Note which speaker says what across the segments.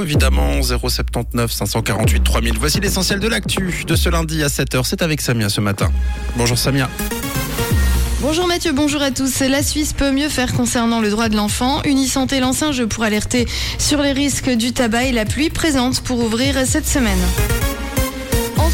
Speaker 1: Évidemment, 079 548 3000. Voici l'essentiel de l'actu de ce lundi à 7h. C'est avec Samia ce matin. Bonjour Samia.
Speaker 2: Bonjour Mathieu, bonjour à tous. La Suisse peut mieux faire concernant le droit de l'enfant. Unisanté lance un jeu pour alerter sur les risques du tabac et la pluie présente pour ouvrir cette semaine.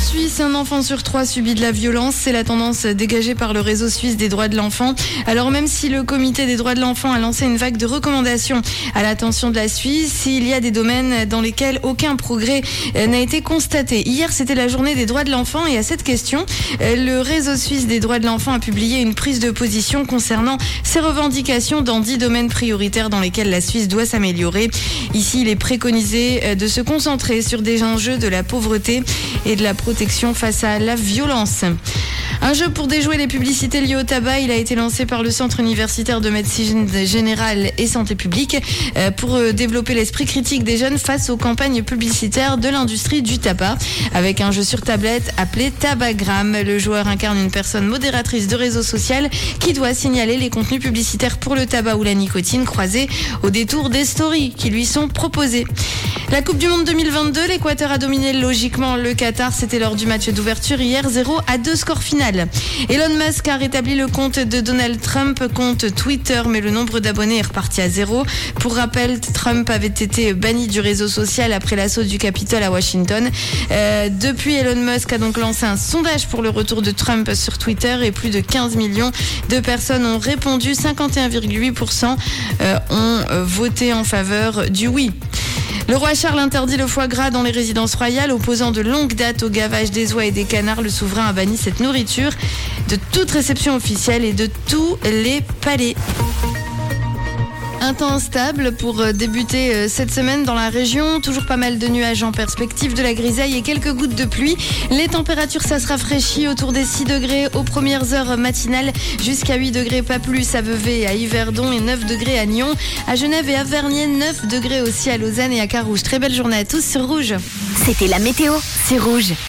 Speaker 2: Suisse, un enfant sur trois subit de la violence. C'est la tendance dégagée par le réseau suisse des droits de l'enfant. Alors même si le comité des droits de l'enfant a lancé une vague de recommandations à l'attention de la Suisse, il y a des domaines dans lesquels aucun progrès euh, n'a été constaté. Hier, c'était la journée des droits de l'enfant et à cette question, euh, le réseau suisse des droits de l'enfant a publié une prise de position concernant ses revendications dans dix domaines prioritaires dans lesquels la Suisse doit s'améliorer. Ici, il est préconisé euh, de se concentrer sur des enjeux de la pauvreté et de la face à la violence. Un jeu pour déjouer les publicités liées au tabac, il a été lancé par le Centre universitaire de médecine générale et santé publique euh, pour euh, développer l'esprit critique des jeunes face aux campagnes publicitaires de l'industrie du tabac. Avec un jeu sur tablette appelé Tabagram, le joueur incarne une personne modératrice de réseau social qui doit signaler les contenus publicitaires pour le tabac ou la nicotine croisés au détour des stories qui lui sont proposées. La Coupe du Monde 2022, l'Équateur a dominé logiquement le Qatar. C'était lors du match d'ouverture hier, 0 à 2 score final. Elon Musk a rétabli le compte de Donald Trump, compte Twitter, mais le nombre d'abonnés est reparti à zéro. Pour rappel, Trump avait été banni du réseau social après l'assaut du Capitole à Washington. Euh, depuis, Elon Musk a donc lancé un sondage pour le retour de Trump sur Twitter et plus de 15 millions de personnes ont répondu. 51,8% euh, ont voté en faveur du oui. Le roi Charles interdit le foie gras dans les résidences royales, opposant de longue date au gavage des oies et des canards. Le souverain a banni cette nourriture de toute réception officielle et de tous les palais. Un temps stable pour euh, débuter euh, cette semaine dans la région. Toujours pas mal de nuages en perspective, de la grisaille et quelques gouttes de pluie. Les températures, ça se rafraîchit autour des 6 degrés aux premières heures matinales jusqu'à 8 degrés, pas plus à Vevey à Yverdon et 9 degrés à Nyon. À Genève et à Vernier, 9 degrés aussi à Lausanne et à Carouge. Très belle journée à tous sur Rouge.
Speaker 3: C'était la météo, c'est rouge.